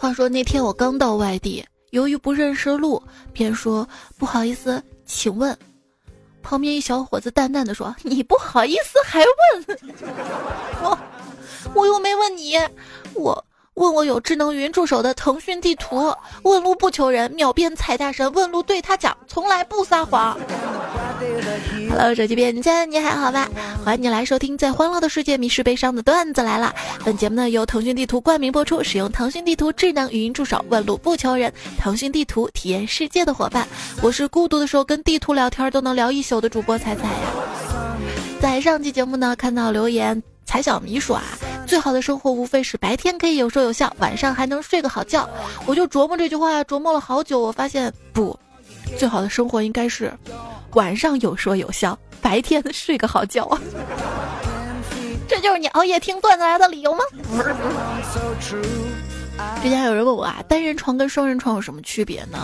话说那天我刚到外地，由于不认识路，便说不好意思，请问。旁边一小伙子淡淡的说：“你不好意思还问我，我又没问你，我。”问我有智能语音助手的腾讯地图，问路不求人，秒变彩大神。问路对他讲，从来不撒谎。Hello，手机边见，你还好吧？欢迎你来收听，在欢乐的世界迷失悲伤的段子来了。本节目呢由腾讯地图冠名播出，使用腾讯地图智能语音助手，问路不求人。腾讯地图体验世界的伙伴，我是孤独的时候跟地图聊天都能聊一宿的主播彩彩呀。在上期节目呢，看到留言，彩小迷说啊。最好的生活无非是白天可以有说有笑，晚上还能睡个好觉。我就琢磨这句话，琢磨了好久。我发现不，最好的生活应该是晚上有说有笑，白天睡个好觉啊。这就是你熬夜听段子来的理由吗？之前有人问我啊，单人床跟双人床有什么区别呢？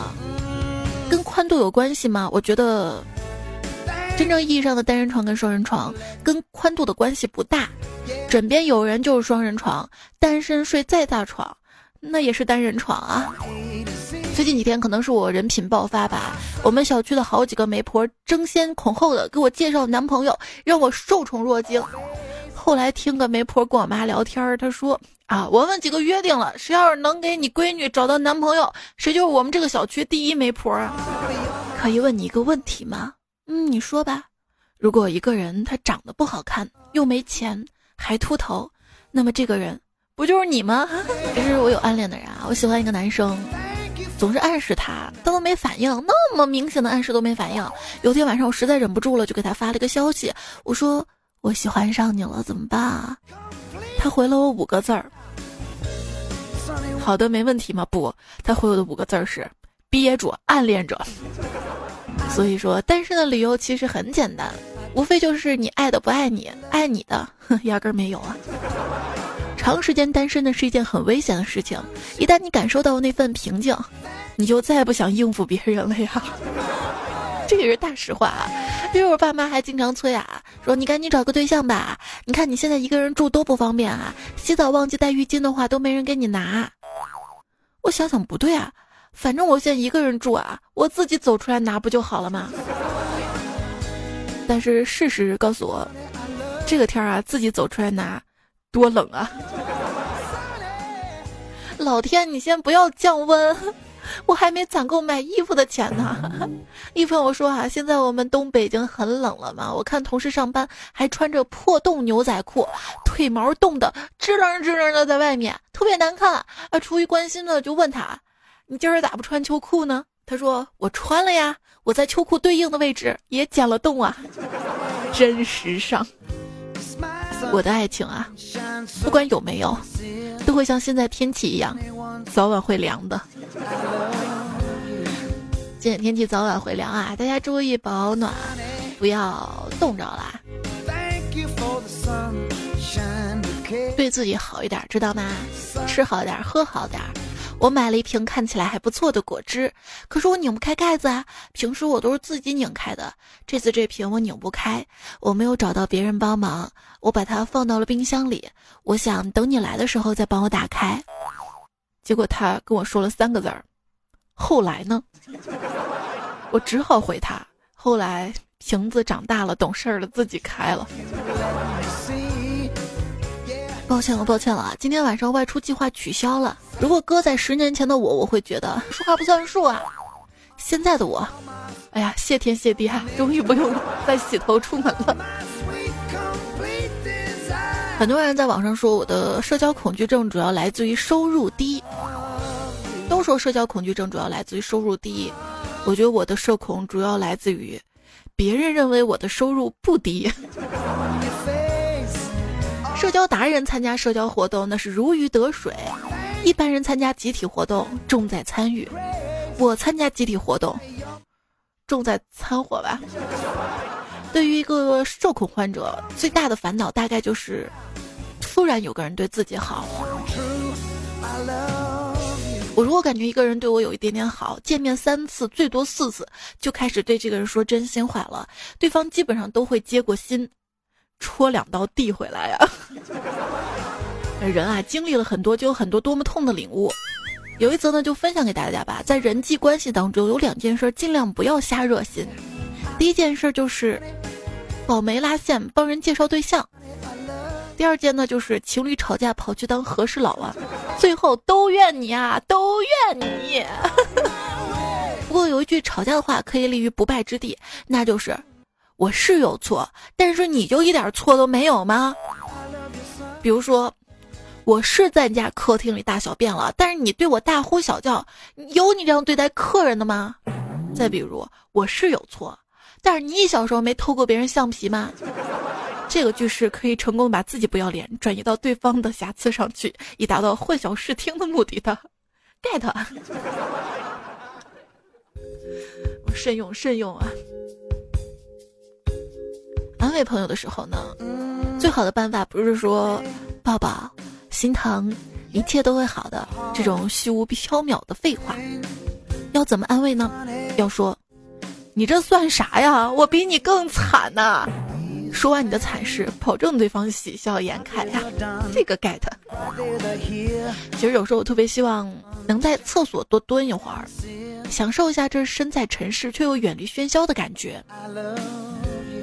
跟宽度有关系吗？我觉得，真正意义上的单人床跟双人床跟宽度的关系不大。枕边有人就是双人床，单身睡再大床，那也是单人床啊。最近几天可能是我人品爆发吧，我们小区的好几个媒婆争先恐后的给我介绍男朋友，让我受宠若惊。后来听个媒婆跟我妈聊天，她说啊，我们几个约定了，谁要是能给你闺女找到男朋友，谁就是我们这个小区第一媒婆啊。可以问你一个问题吗？嗯，你说吧。如果一个人他长得不好看，又没钱。还秃头，那么这个人不就是你吗？其 实我有暗恋的人啊，我喜欢一个男生，总是暗示他，他都没反应，那么明显的暗示都没反应。有天晚上我实在忍不住了，就给他发了一个消息，我说我喜欢上你了，怎么办啊？他回了我五个字儿，好的，没问题吗？不，他回我的五个字儿是憋住，暗恋着。所以说，单身的理由其实很简单。无非就是你爱的不爱你，爱你的压根没有啊！长时间单身的是一件很危险的事情，一旦你感受到那份平静，你就再也不想应付别人了呀。这也是大实话啊！因为我爸妈还经常催啊，说你赶紧找个对象吧，你看你现在一个人住多不方便啊，洗澡忘记带浴巾的话都没人给你拿。我想想不对啊，反正我现在一个人住啊，我自己走出来拿不就好了吗？但是事实告诉我，这个天儿啊，自己走出来拿，多冷啊！老天，你先不要降温，我还没攒够买衣服的钱呢。一朋友说啊，现在我们东北已经很冷了嘛，我看同事上班还穿着破洞牛仔裤，腿毛冻得支棱支棱的在外面，特别难看。啊，出于关心呢，就问他，你今儿咋不穿秋裤呢？他说：“我穿了呀，我在秋裤对应的位置也剪了洞啊，真时尚。我的爱情啊，不管有没有，都会像现在天气一样，早晚会凉的。今天天气早晚会凉啊，大家注意保暖，不要冻着啦。对自己好一点，知道吗？吃好点，喝好点。”我买了一瓶看起来还不错的果汁，可是我拧不开盖子啊。平时我都是自己拧开的，这次这瓶我拧不开，我没有找到别人帮忙，我把它放到了冰箱里。我想等你来的时候再帮我打开，结果他跟我说了三个字儿：“后来呢？”我只好回他：“后来瓶子长大了，懂事儿了，自己开了。”抱歉了，抱歉了，今天晚上外出计划取消了。如果搁在十年前的我，我会觉得说话不算数啊。现在的我，哎呀，谢天谢地啊，终于不用再洗头出门了。很多人在网上说我的社交恐惧症主要来自于收入低，都说社交恐惧症主要来自于收入低，我觉得我的社恐主要来自于别人认为我的收入不低。社交达人参加社交活动那是如鱼得水，一般人参加集体活动重在参与，我参加集体活动重在掺和吧。对于一个社恐患者，最大的烦恼大概就是突然有个人对自己好。我如果感觉一个人对我有一点点好，见面三次最多四次就开始对这个人说真心话了，对方基本上都会接过心。戳两刀递回来呀！人啊，经历了很多，就有很多多么痛的领悟。有一则呢，就分享给大家吧。在人际关系当中，有两件事尽量不要瞎热心。第一件事就是保媒拉线，帮人介绍对象；第二件呢，就是情侣吵架跑去当和事佬啊。最后都怨你啊，都怨你。不过有一句吵架的话可以立于不败之地，那就是我是有错，但是你就一点错都没有吗？比如说。我是在你家客厅里大小便了，但是你对我大呼小叫，有你这样对待客人的吗？再比如，我是有错，但是你小时候没偷过别人橡皮吗？这个句式可以成功把自己不要脸转移到对方的瑕疵上去，以达到混淆视听的目的的。get，慎用慎用啊！安慰朋友的时候呢，最好的办法不是说抱抱。心疼，一切都会好的。这种虚无缥缈的废话，要怎么安慰呢？要说，你这算啥呀？我比你更惨呐！说完你的惨事，保证对方喜笑颜开呀。这个 get。其实有时候我特别希望能在厕所多蹲一会儿，享受一下这身在尘世却又远离喧嚣的感觉。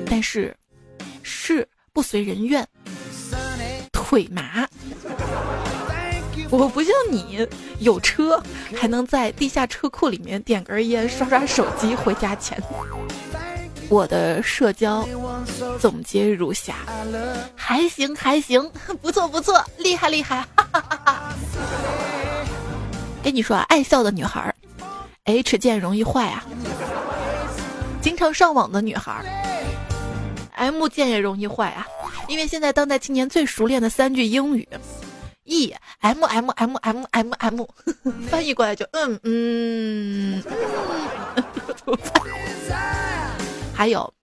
但是，事不随人愿。腿麻，我不像你有车，还能在地下车库里面点根烟、刷刷手机回家前。我的社交总结如下：还行还行，不错不错，厉害厉害。哈哈哈哈跟你说啊，爱笑的女孩，H 键容易坏啊；经常上网的女孩，M 键也容易坏啊。因为现在当代青年最熟练的三句英语，E M M M M M M，翻译过来就嗯嗯，还有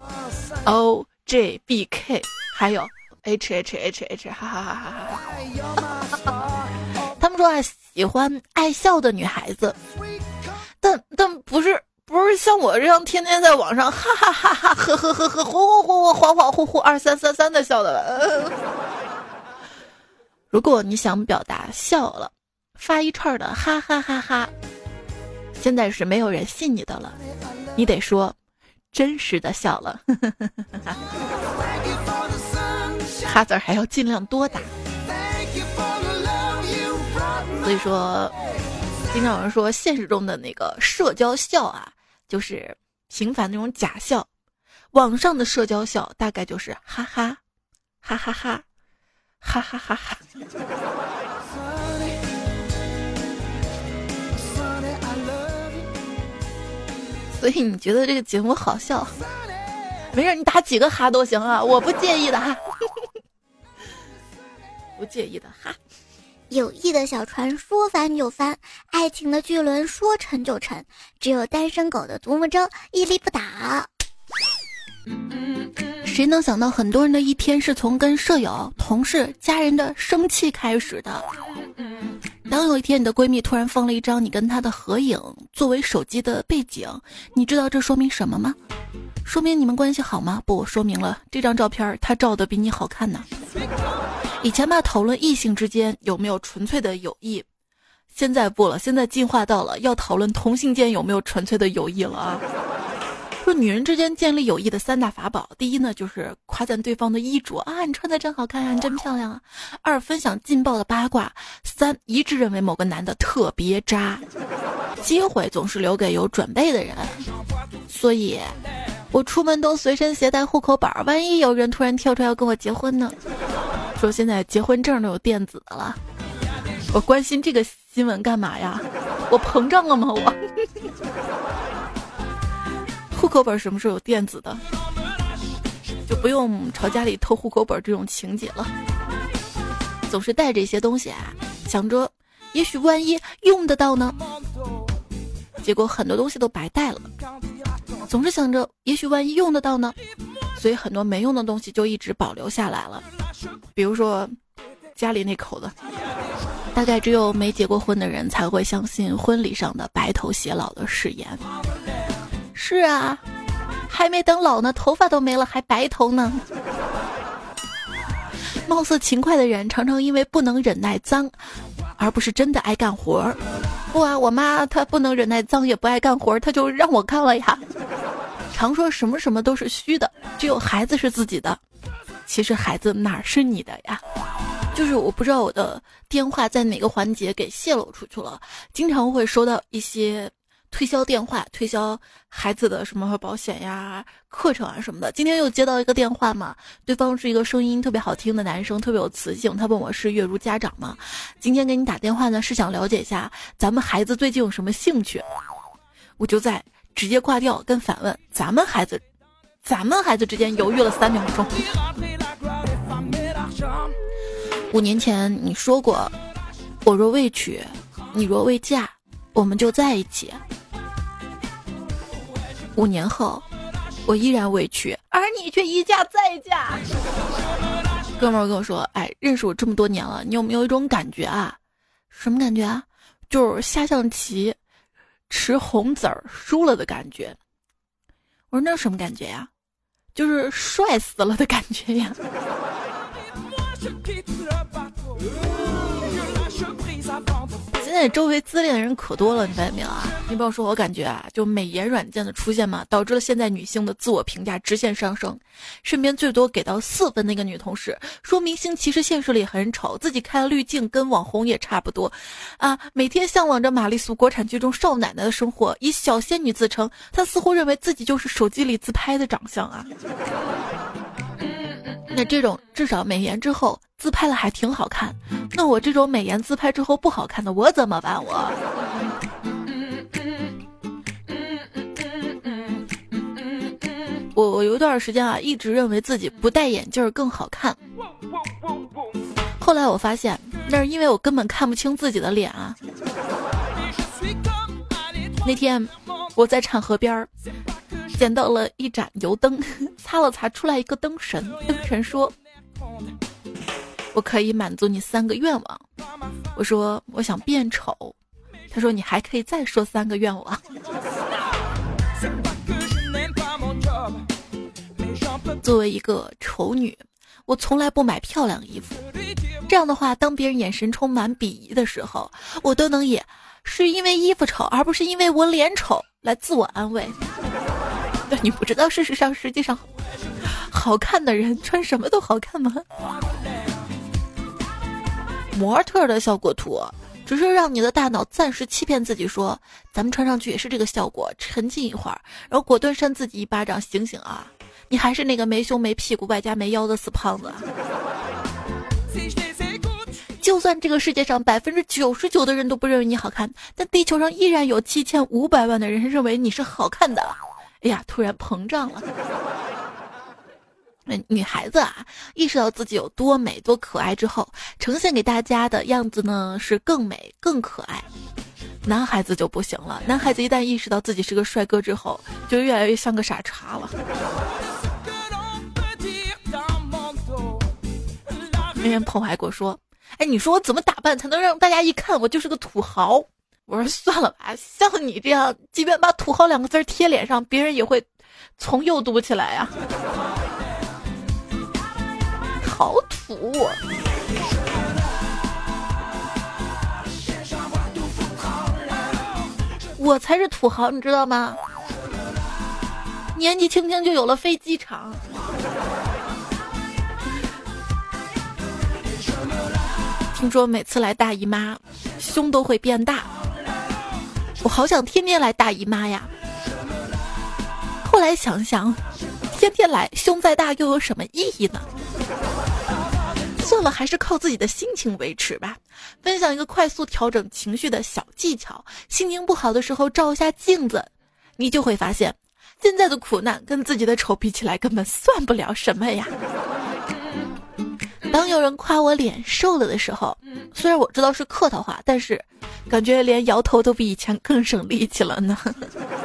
O J B K，还有 H H H H，哈哈哈哈哈！他们说啊，喜欢爱笑的女孩子，但但不是。不是像我这样天天在网上哈哈哈哈呵呵呵呵恍恍惚恍恍惚惚二三三三的笑的。如果你想表达笑了，发一串的哈哈哈哈。现在是没有人信你的了，你得说真实的笑了。哈字还要尽量多打。所以说，经常有人说现实中的那个社交笑啊。就是平凡那种假笑，网上的社交笑大概就是哈哈，哈哈哈，哈哈哈哈。所以你觉得这个节目好笑？没事，你打几个哈都行啊，我不介意的哈，不介意的哈。友谊的小船说翻就翻，爱情的巨轮说沉就沉，只有单身狗的独木舟屹立不倒。谁能想到，很多人的一天是从跟舍友、同事、家人的生气开始的？当有一天你的闺蜜突然放了一张你跟她的合影作为手机的背景，你知道这说明什么吗？说明你们关系好吗？不，说明了这张照片她照的比你好看呢。以前吧，讨论异性之间有没有纯粹的友谊，现在不了，现在进化到了要讨论同性间有没有纯粹的友谊了啊！说女人之间建立友谊的三大法宝，第一呢就是夸赞对方的衣着啊，你穿的真好看啊，你真漂亮啊；二分享劲爆的八卦；三一致认为某个男的特别渣。机会总是留给有准备的人，所以，我出门都随身携带户口本，万一有人突然跳出来要跟我结婚呢？说现在结婚证都有电子的了，我关心这个新闻干嘛呀？我膨胀了吗？我户口本什么时候有电子的？就不用朝家里偷户口本这种情节了。总是带这些东西啊，想着也许万一用得到呢，结果很多东西都白带了。总是想着也许万一用得到呢，所以很多没用的东西就一直保留下来了。比如说，家里那口子，大概只有没结过婚的人才会相信婚礼上的白头偕老的誓言。是啊，还没等老呢，头发都没了，还白头呢。貌似勤快的人，常常因为不能忍耐脏，而不是真的爱干活儿，不啊，我妈她不能忍耐脏，也不爱干活，她就让我干了呀。常说什么什么都是虚的，只有孩子是自己的。其实孩子哪是你的呀？就是我不知道我的电话在哪个环节给泄露出去了，经常会收到一些推销电话，推销孩子的什么保险呀、课程啊什么的。今天又接到一个电话嘛，对方是一个声音特别好听的男生，特别有磁性。他问我是月如家长吗？今天给你打电话呢，是想了解一下咱们孩子最近有什么兴趣。我就在直接挂掉，跟反问咱们孩子，咱们孩子之间犹豫了三秒钟。五年前你说过，我若未娶，你若未嫁，我们就在一起。五年后，我依然未娶，而你却一嫁再嫁。哥们儿跟我说：“哎，认识我这么多年了，你有没有一种感觉啊？什么感觉啊？就是下象棋，吃红子儿输了的感觉。”我说：“那什么感觉呀？就是帅死了的感觉呀。”在周围自恋的人可多了，你发现没有啊？你不要说，我感觉啊，就美颜软件的出现嘛，导致了现在女性的自我评价直线上升。身边最多给到四分的那个女同事说，明星其实现实里很丑，自己开了滤镜，跟网红也差不多。啊，每天向往着玛丽苏国产剧中少奶奶的生活，以小仙女自称，她似乎认为自己就是手机里自拍的长相啊。那这种至少美颜之后自拍了还挺好看，那我这种美颜自拍之后不好看的我怎么办？我，我我有一段时间啊，一直认为自己不戴眼镜更好看，后来我发现那是因为我根本看不清自己的脸啊。那天我在浐河边儿。捡到了一盏油灯，擦了擦，出来一个灯神。灯神说：“我可以满足你三个愿望。”我说：“我想变丑。”他说：“你还可以再说三个愿望。”作为一个丑女，我从来不买漂亮衣服。这样的话，当别人眼神充满鄙夷的时候，我都能以“是因为衣服丑，而不是因为我脸丑”来自我安慰。但 你不知道，事实上，实际上，好看的人穿什么都好看吗？模特的效果图，只是让你的大脑暂时欺骗自己，说咱们穿上去也是这个效果，沉浸一会儿，然后果断扇自己一巴掌，醒醒啊！你还是那个没胸没屁股外加没腰的死胖子。就算这个世界上百分之九十九的人都不认为你好看，但地球上依然有七千五百万的人认为你是好看的。哎呀，突然膨胀了。那 女孩子啊，意识到自己有多美、多可爱之后，呈现给大家的样子呢是更美、更可爱。男孩子就不行了，男孩子一旦意识到自己是个帅哥之后，就越来越像个傻叉了。那天朋友还跟我说：“哎，你说我怎么打扮才能让大家一看我就是个土豪？”我说算了吧，像你这样，即便把“土豪”两个字贴脸上，别人也会从右读起来呀。好土！我才是土豪，你知道吗？年纪轻轻就有了飞机场。听说每次来大姨妈，胸都会变大。我好想天天来大姨妈呀！后来想想，天天来胸再大又有什么意义呢？算了，还是靠自己的心情维持吧。分享一个快速调整情绪的小技巧：心情不好的时候照一下镜子，你就会发现，现在的苦难跟自己的丑比起来根本算不了什么呀。当有人夸我脸瘦了的时候，虽然我知道是客套话，但是感觉连摇头都比以前更省力气了呢。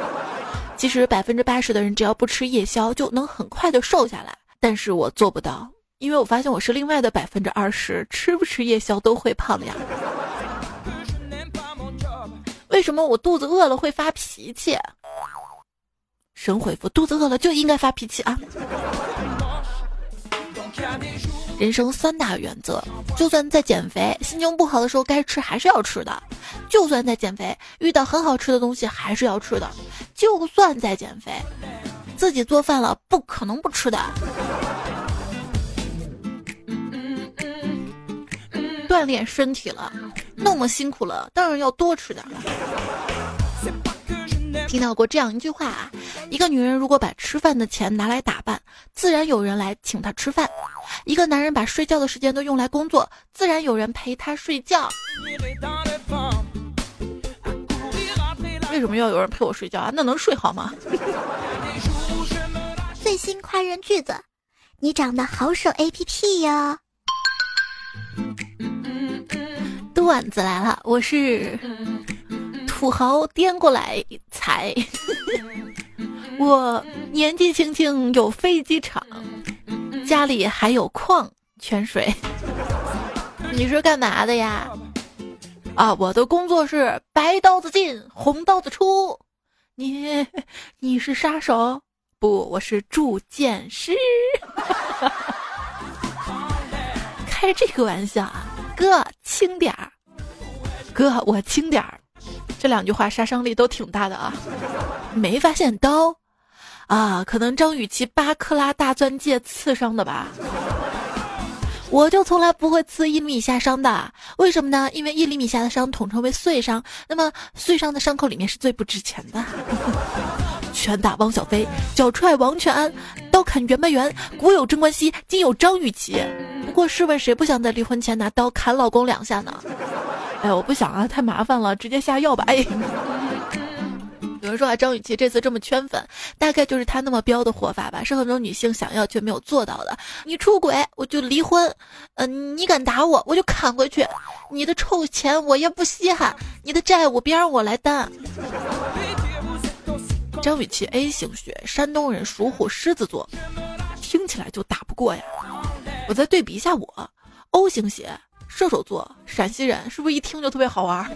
其实百分之八十的人只要不吃夜宵就能很快的瘦下来，但是我做不到，因为我发现我是另外的百分之二十，吃不吃夜宵都会胖呀。为什么我肚子饿了会发脾气？神回复：肚子饿了就应该发脾气啊。人生三大原则，就算在减肥，心情不好的时候该吃还是要吃的。就算在减肥，遇到很好吃的东西还是要吃的；就算在减肥，自己做饭了不可能不吃的。锻炼身体了，那么辛苦了，当然要多吃点了。听到过这样一句话啊：一个女人如果把吃饭的钱拿来打扮，自然有人来请她吃饭；一个男人把睡觉的时间都用来工作，自然有人陪他睡觉。为什么要有人陪我睡觉啊？那能睡好吗？最新夸人句子：你长得好手 A P P 呀！段子来了，我是土豪颠过来踩，我年纪轻轻有飞机场，家里还有矿泉水。你是干嘛的呀？啊，我的工作是白刀子进，红刀子出。你你是杀手？不，我是铸剑师。开这个玩笑啊，哥轻点儿。哥，我轻点儿，这两句话杀伤力都挺大的啊！没发现刀啊？可能张雨绮八克拉大钻戒刺伤的吧？我就从来不会刺一厘米以下伤的，为什么呢？因为一厘米下的伤统称为碎伤，那么碎伤的伤口里面是最不值钱的。拳打汪小菲，脚踹王全安，刀砍袁白元，古有贞观熙，今有张雨绮。不过试问谁不想在离婚前拿刀砍老公两下呢？哎，我不想啊，太麻烦了，直接下药吧。哎，有人说啊，张雨绮这次这么圈粉，大概就是她那么彪的活法吧，是很多女性想要却没有做到的。你出轨我就离婚，嗯，你敢打我我就砍回去，你的臭钱我也不稀罕，你的债务别让我来担。张雨绮 A 型血，山东人，属虎，狮子座，听起来就打不过呀。我再对比一下我，O 型血。射手座，陕西人，是不是一听就特别好玩？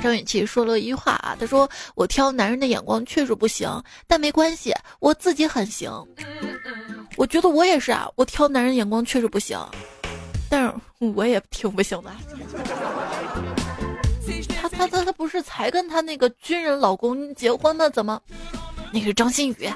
张雨绮说了一句话啊，她说：“我挑男人的眼光确实不行，但没关系，我自己很行。”我觉得我也是啊，我挑男人眼光确实不行，但是我也挺不行的。他他他他不是才跟他那个军人老公结婚吗？怎么？那是张馨予。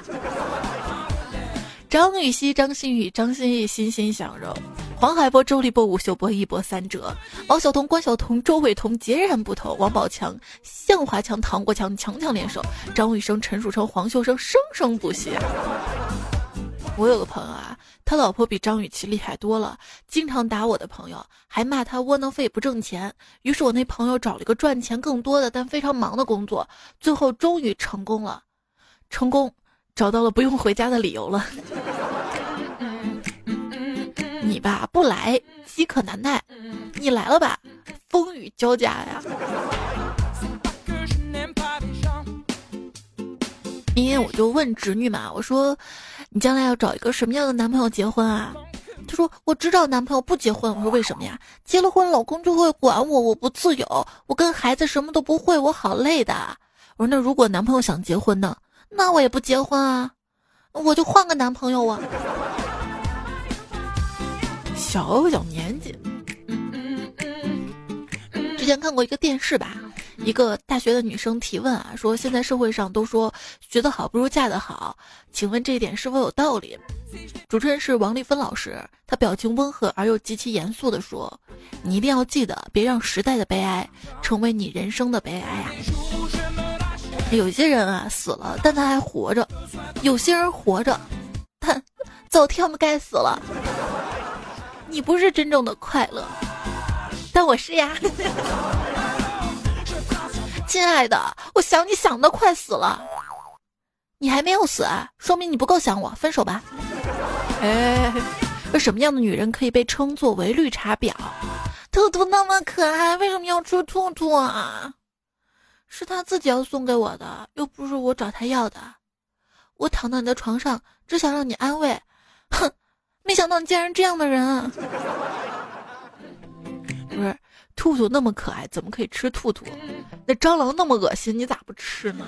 张雨绮、张馨予、张歆艺欣欣向荣，黄海波、周立波、吴秀波一波三折，王晓彤、关晓彤、周伟彤截然不同，王宝强、向华强、唐国强强强联手，张雨生、陈树成、黄秀生生生不息。我有个朋友啊，他老婆比张雨绮厉害多了，经常打我的朋友，还骂他窝囊废不挣钱。于是我那朋友找了一个赚钱更多的但非常忙的工作，最后终于成功了，成功。找到了不用回家的理由了。吧不来，饥渴难耐；你来了吧，风雨交加呀。明天我就问侄女嘛，我说你将来要找一个什么样的男朋友结婚啊？她说我只找男朋友不结婚。我说为什么呀？结了婚老公就会管我，我不自由，我跟孩子什么都不会，我好累的。我说那如果男朋友想结婚呢？那我也不结婚啊，我就换个男朋友啊。小小年纪，之前看过一个电视吧，一个大学的女生提问啊，说现在社会上都说学得好不如嫁得好，请问这一点是否有道理？主持人是王丽芬老师，她表情温和而又极其严肃地说：“你一定要记得，别让时代的悲哀成为你人生的悲哀啊。”有些人啊死了，但他还活着；有些人活着，但早他们该死了。你不是真正的快乐，但我是呀，亲爱的，我想你想的快死了。你还没有死，说明你不够想我，分手吧。哎，什么样的女人可以被称作为绿茶婊？兔兔那么可爱，为什么要吃兔兔啊？是他自己要送给我的，又不是我找他要的。我躺到你的床上，只想让你安慰。哼，没想到你竟然这样的人。不是，兔兔那么可爱，怎么可以吃兔兔？那蟑螂那么恶心，你咋不吃呢？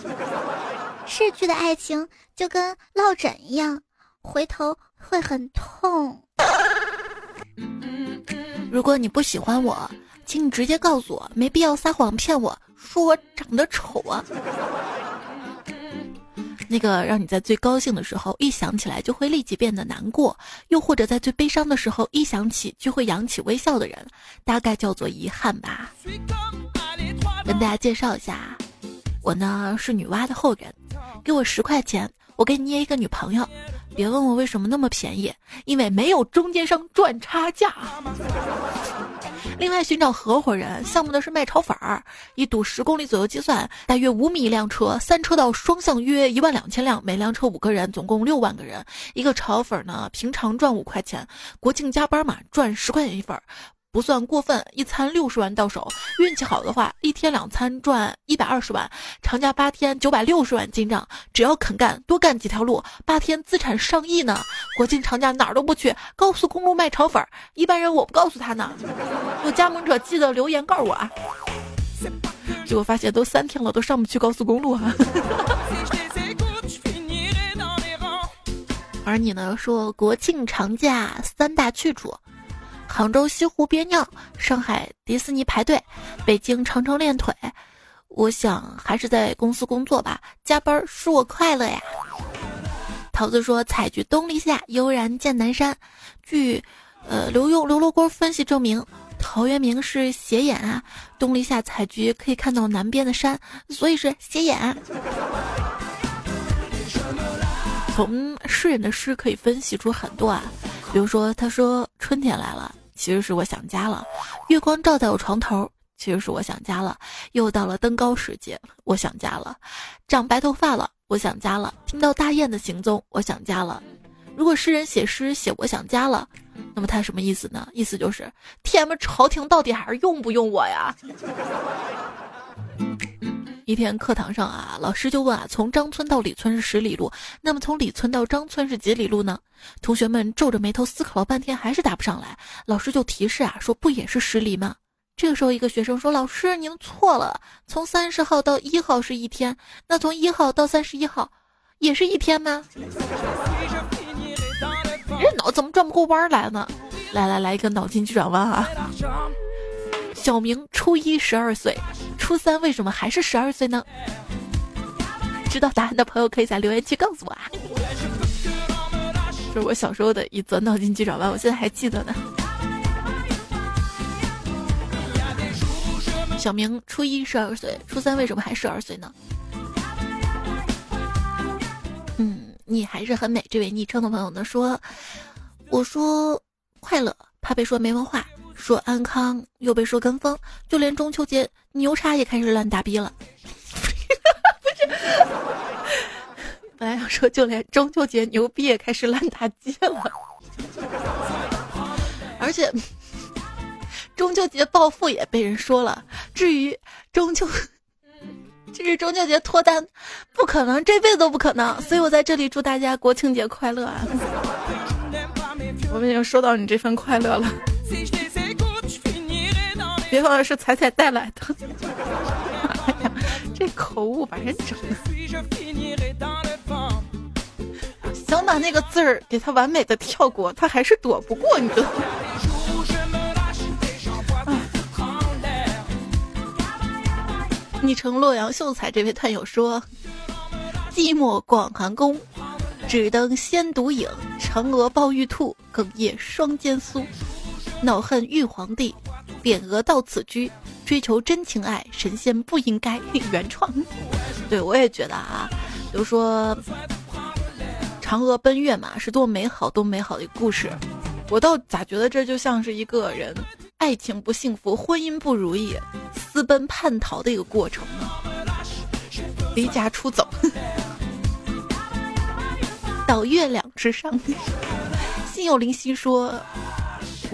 逝去的爱情就跟落枕一样，回头会很痛。如果你不喜欢我，请你直接告诉我，没必要撒谎骗我说我长得丑啊。那个让你在最高兴的时候一想起来就会立即变得难过，又或者在最悲伤的时候一想起就会扬起微笑的人，大概叫做遗憾吧。跟大家介绍一下，我呢是女娲的后人，给我十块钱，我给你捏一个女朋友。别问我为什么那么便宜，因为没有中间商赚差价。另外寻找合伙人，项目的是卖炒粉儿，一堵十公里左右计算，大约五米一辆车，三车道双向约一万两千辆，每辆车五个人，总共六万个人。一个炒粉儿呢，平常赚五块钱，国庆加班嘛，赚十块钱一份儿。不算过分，一餐六十万到手，运气好的话，一天两餐赚一百二十万，长假八天九百六十万进账。只要肯干，多干几条路，八天资产上亿呢。国庆长假哪儿都不去，高速公路卖炒粉儿，一般人我不告诉他呢。有加盟者记得留言告诉我啊。结果发现都三天了，都上不去高速公路啊。而你呢？说国庆长假三大去处。杭州西湖憋尿，上海迪士尼排队，北京长城练腿。我想还是在公司工作吧，加班使我快乐呀。桃子说：“采菊东篱下，悠然见南山。”据呃刘墉刘罗锅分析证明，陶渊明是斜眼啊，东篱下采菊可以看到南边的山，所以是斜眼。从诗人的诗可以分析出很多啊，比如说他说春天来了。其实是我想家了，月光照在我床头，其实是我想家了。又到了登高时节，我想家了。长白头发了，我想家了。听到大雁的行踪，我想家了。如果诗人写诗写我想家了，那么他什么意思呢？意思就是，天们朝廷到底还是用不用我呀？一天课堂上啊，老师就问啊，从张村到李村是十里路，那么从李村到张村是几里路呢？同学们皱着眉头思考了半天，还是答不上来。老师就提示啊，说不也是十里吗？这个时候，一个学生说：“老师，您错了，从三十号到一号是一天，那从一号到三十一号，也是一天吗？”人脑怎么转不过弯来呢？来来来，一个脑筋急转弯啊！小明初一十二岁，初三为什么还是十二岁呢？知道答案的朋友可以在留言区告诉我啊！这是我小时候的一则脑筋急转弯，我现在还记得呢。小明初一十二岁，初三为什么还十二岁呢？嗯，你还是很美。这位昵称的朋友呢说：“我说快乐，怕被说没文化。”说安康又被说跟风，就连中秋节牛叉也开始乱打逼了。不是，本来要说就连中秋节牛逼也开始烂大街了，而且中秋节暴富也被人说了。至于中秋，这是中秋节脱单，不可能，这辈子都不可能。所以我在这里祝大家国庆节快乐啊！我们已经收到你这份快乐了。别忘了是彩彩带来的。哎呀，这口误把人整的。想把那个字儿给他完美的跳过，他还是躲不过，你知道吗？昵称洛阳秀才这位探友说：“寂寞广寒宫，只登仙独影。嫦娥抱玉兔，哽咽双肩酥。恼恨玉皇帝。”匾额到此居，追求真情爱，神仙不应该原创。对我也觉得啊，比如说嫦娥奔月嘛，是多美好、多美好的一个故事。我倒咋觉得这就像是一个人爱情不幸福、婚姻不如意、私奔叛逃的一个过程呢？离家出走，到月亮之上。心有灵犀说。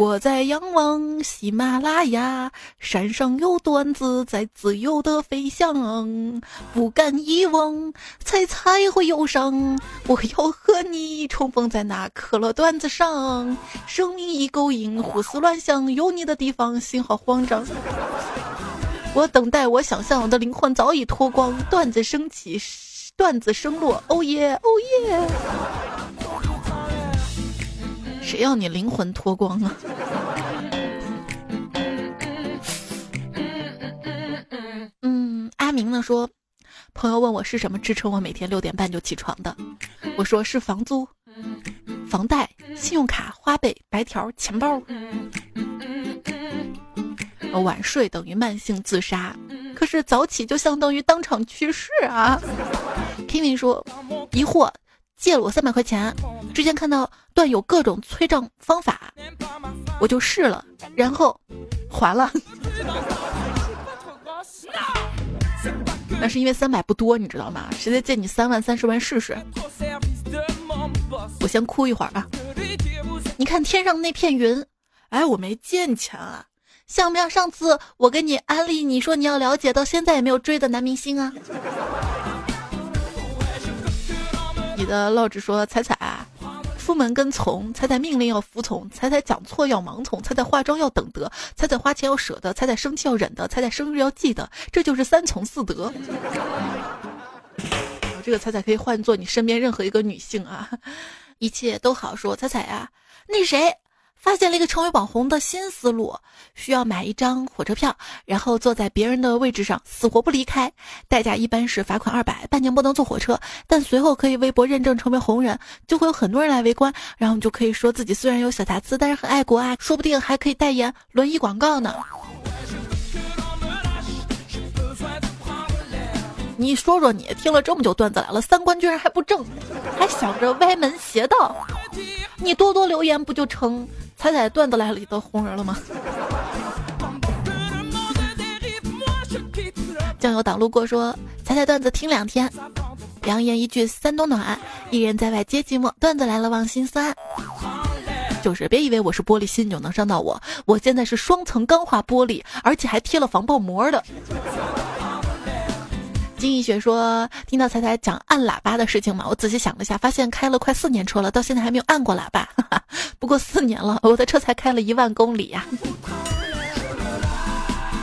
我在仰望喜马拉雅山上有段子在自由的飞翔，不敢遗忘，猜猜会忧伤。我要和你重逢在那可乐段子上，生命已勾引，胡思乱想，有你的地方心好慌张。我等待，我想象，我的灵魂早已脱光，段子升起，段子升落，哦耶，哦耶。谁要你灵魂脱光了？嗯，阿明呢说，朋友问我是什么支撑我每天六点半就起床的，我说是房租、房贷、信用卡、花呗、白条、钱包。晚睡等于慢性自杀，可是早起就相当于当场去世啊。Kimi 说疑惑。借了我三百块钱，之前看到段有各种催账方法，我就试了，然后还了。那是因为三百不多，你知道吗？谁再借你三万、三十万试试？我先哭一会儿啊！你看天上那片云，哎，我没借你钱啊。像不像上次我给你安利，你说你要了解，到现在也没有追的男明星啊？你的老子说彩彩出门跟从，彩彩命令要服从，彩彩讲错要盲从，彩彩化妆要等得，彩彩花钱要舍得，彩彩生气要忍得，彩彩生日要记得，这就是三从四德。这个彩彩可以换做你身边任何一个女性啊，一切都好说。彩彩啊，那谁？发现了一个成为网红的新思路，需要买一张火车票，然后坐在别人的位置上，死活不离开，代价一般是罚款二百，半年不能坐火车，但随后可以微博认证成为红人，就会有很多人来围观，然后你就可以说自己虽然有小瑕疵，但是很爱国啊，说不定还可以代言轮椅广告呢。你说说你听了这么久段子来了，三观居然还不正，还想着歪门邪道，你多多留言不就成？彩彩段子来了你都红人了吗？酱油党路过说彩彩段子听两天，良言一句三冬暖，一人在外皆寂寞。段子来了忘心酸，就是别以为我是玻璃心就能伤到我，我现在是双层钢化玻璃，而且还贴了防爆膜的。金逸雪说：“听到彩彩讲按喇叭的事情嘛，我仔细想了一下，发现开了快四年车了，到现在还没有按过喇叭。不过四年了，我的车才开了一万公里呀。”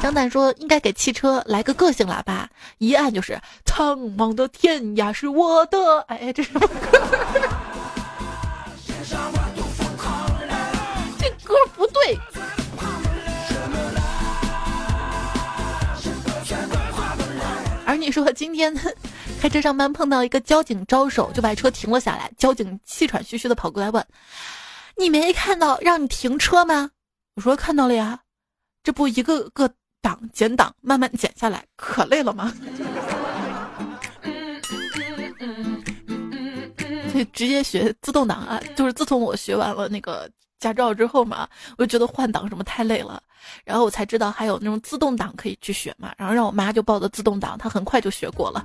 张旦说：“应该给汽车来个个性喇叭，一按就是苍茫的天涯是我的。”哎，这什么歌？这歌不对。而你说今天 开车上班碰到一个交警招手，就把车停了下来。交警气喘吁吁的跑过来问：“你没看到让你停车吗？”我说：“看到了呀，这不一个个档减档，慢慢减下来，可累了吗？”以直接学自动挡啊！就是自从我学完了那个。驾照之后嘛，我就觉得换挡什么太累了，然后我才知道还有那种自动挡可以去学嘛，然后让我妈就报的自动挡，她很快就学过了。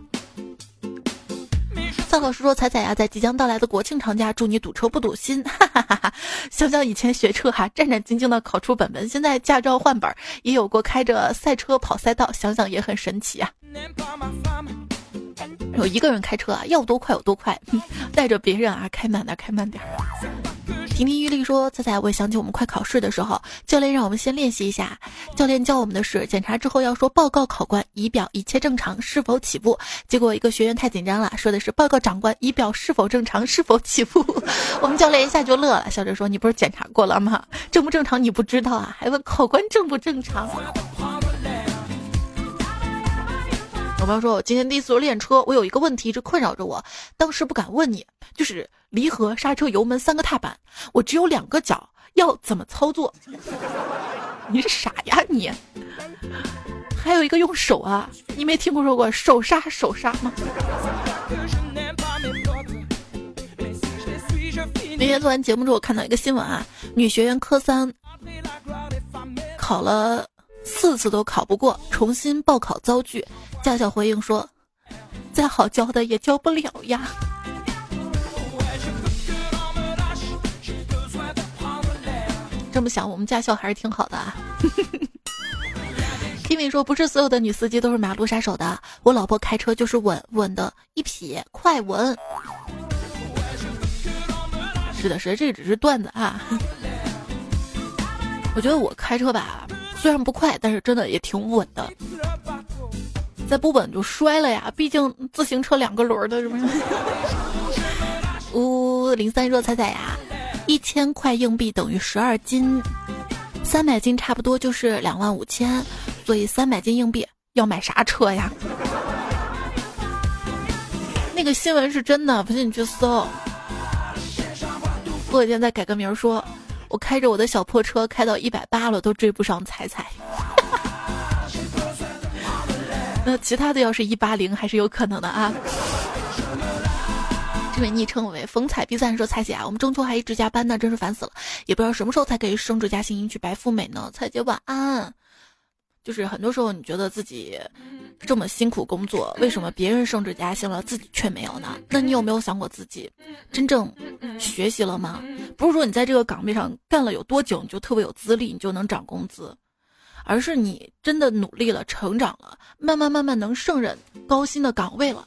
赵老师说：“彩彩呀，在即将到来的国庆长假，祝你堵车不堵心。”哈哈哈哈想想以前学车哈，战战兢兢的考出本本，现在驾照换本，也有过开着赛车跑赛道，想想也很神奇啊。有一个人开车啊，要多快有多快，带着别人啊，开慢点，开慢点。亭亭玉立说：“彩彩，我也想起我们快考试的时候，教练让我们先练习一下。教练教我们的是，检查之后要说报告考官，仪表一切正常，是否起步？结果一个学员太紧张了，说的是报告长官，仪表是否正常，是否起步？我们教练一下就乐了，笑着说：你不是检查过了吗？正不正常你不知道啊？还问考官正不正常？”我朋友说：“我今天第一次练车，我有一个问题一直困扰着我，当时不敢问你，就是离合、刹车、油门三个踏板，我只有两个脚，要怎么操作？你是傻呀你？还有一个用手啊，你没听说过手刹手刹吗？那天做完节目之后，我看到一个新闻啊，女学员科三考了。”四次都考不过，重新报考遭拒。驾校回应说：“再好教的也教不了呀。”这么想，我们驾校还是挺好的啊。Kimi 说：“不是所有的女司机都是马路杀手的，我老婆开车就是稳稳的一撇，快稳。”是的，是，这只是段子啊。我觉得我开车吧。虽然不快，但是真的也挺稳的。再不稳就摔了呀！毕竟自行车两个轮的，是不是？呜，零三说彩彩呀，一千块硬币等于十二斤，三百斤差不多就是两万五千，所以三百斤硬币要买啥车呀？那个新闻是真的，不信你去搜。过几天再改个名说，我开着我的小破车开到一百八了，都追不上彩彩。那其他的要是一八零，还是有可能的啊。这位昵称为风采 B 三说：“彩姐啊，我们中秋还一直加班呢，真是烦死了，也不知道什么时候才可以升职加薪，迎娶白富美呢。”彩姐晚安。就是很多时候你觉得自己这么辛苦工作，为什么别人升职加薪了，自己却没有呢？那你有没有想过自己真正学习了吗？不是说你在这个岗位上干了有多久，你就特别有资历，你就能涨工资，而是你真的努力了，成长了，慢慢慢慢能胜任高薪的岗位了。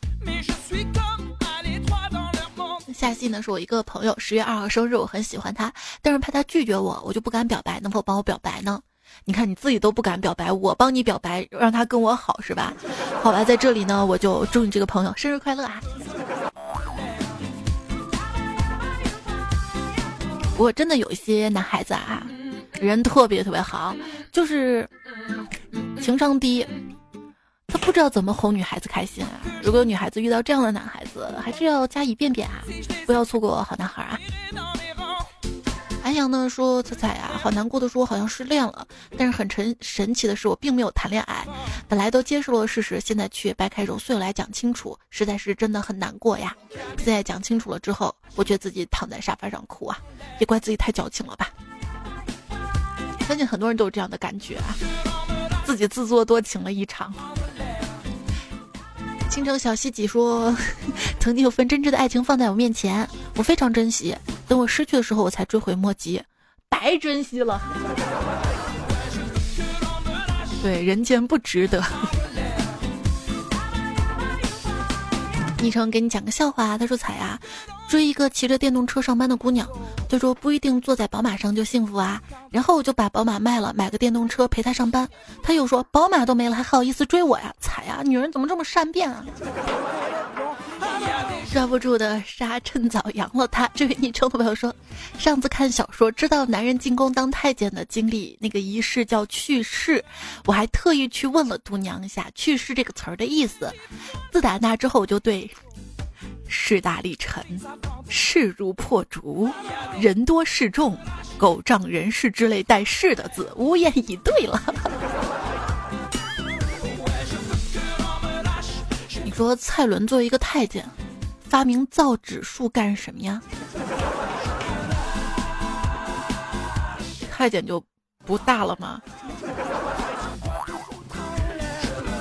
下戏呢是我一个朋友，十月二号生日，我很喜欢他，但是怕他拒绝我，我就不敢表白，能否帮我表白呢？你看你自己都不敢表白，我帮你表白，让他跟我好是吧？好吧，在这里呢，我就祝你这个朋友生日快乐啊！不过真的有一些男孩子啊，人特别特别好，就是情商低，他不知道怎么哄女孩子开心啊。如果女孩子遇到这样的男孩子，还是要加以便便啊，不要错过好男孩啊。安阳呢说：“彩彩呀，好难过的说，好像失恋了。但是很神神奇的是，我并没有谈恋爱。本来都接受了事实，现在却掰开揉碎来讲清楚，实在是真的很难过呀。现在讲清楚了之后，我觉得自己躺在沙发上哭啊，也怪自己太矫情了吧。相信很多人都有这样的感觉啊，自己自作多情了一场。”倾城小西几说：“ 曾经有份真挚的爱情放在我面前，我非常珍惜。等我失去的时候，我才追悔莫及，白珍惜了。对，人间不值得。”昵称给你讲个笑话，他说：“彩呀。”追一个骑着电动车上班的姑娘，就说不一定坐在宝马上就幸福啊。然后我就把宝马卖了，买个电动车陪她上班。她又说宝马都没了，还好意思追我呀？惨呀！女人怎么这么善变啊？抓不住的沙趁早扬了他。这位昵称的朋友说，上次看小说知道男人进宫当太监的经历，那个仪式叫去世。我还特意去问了度娘一下“去世”这个词儿的意思。自打那之后，我就对。势大力沉，势如破竹，人多势众，狗仗人势之类带“势”的字，无言以对了。你说蔡伦作为一个太监，发明造纸术干什么呀？太监就不大了吗？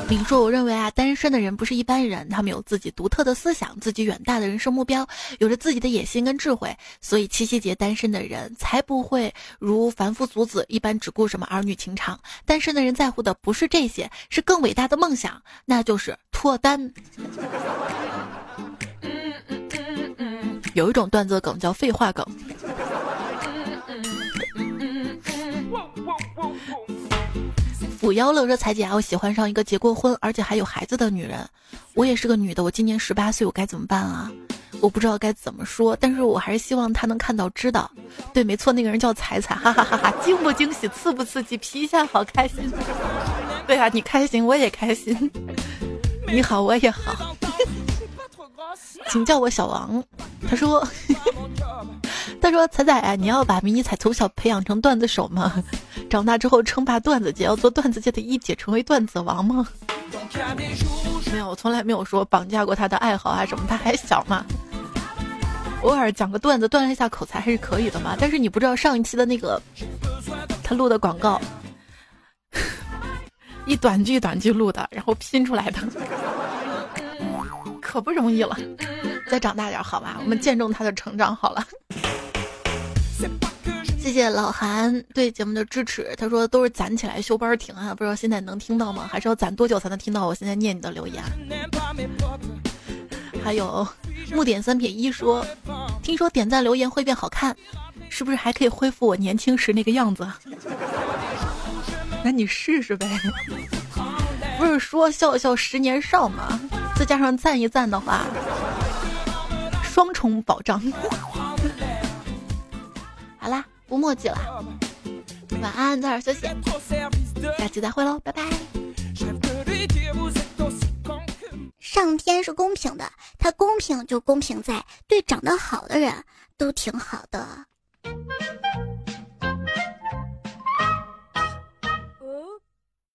明说：“我认为啊，单身的人不是一般人，他们有自己独特的思想，自己远大的人生目标，有着自己的野心跟智慧。所以七夕节单身的人才不会如凡夫俗子一般只顾什么儿女情长。单身的人在乎的不是这些，是更伟大的梦想，那就是脱单。有一种段子梗叫废话梗。”五幺乐说：“彩姐啊，我喜欢上一个结过婚而且还有孩子的女人。我也是个女的，我今年十八岁，我该怎么办啊？我不知道该怎么说，但是我还是希望她能看到知道。对，没错，那个人叫彩彩，哈哈哈哈！惊不惊喜，刺不刺激，皮一下好开心。对啊，你开心，我也开心。你好，我也好。请叫我小王。他说，他说彩彩啊，你要把迷你彩从小培养成段子手吗？”长大之后称霸段子界，要做段子界的一姐，成为段子王吗？没有，我从来没有说绑架过他的爱好啊什么，他还小嘛。偶尔讲个段子，锻炼一下口才还是可以的嘛。但是你不知道上一期的那个他录的广告，一短句短句录的，然后拼出来的，可不容易了。再长大点好吧，我们见证他的成长好了。谢谢老韩对节目的支持。他说都是攒起来休班停啊，不知道现在能听到吗？还是要攒多久才能听到？我现在念你的留言。还有木点三撇一说，听说点赞留言会变好看，是不是还可以恢复我年轻时那个样子？那你试试呗。不是说笑笑十年少吗？再加上赞一赞的话，双重保障。不墨迹了，晚安，早点休息，下期再会喽，拜拜。上天是公平的。它公平就公平在对长得好的人都挺好的。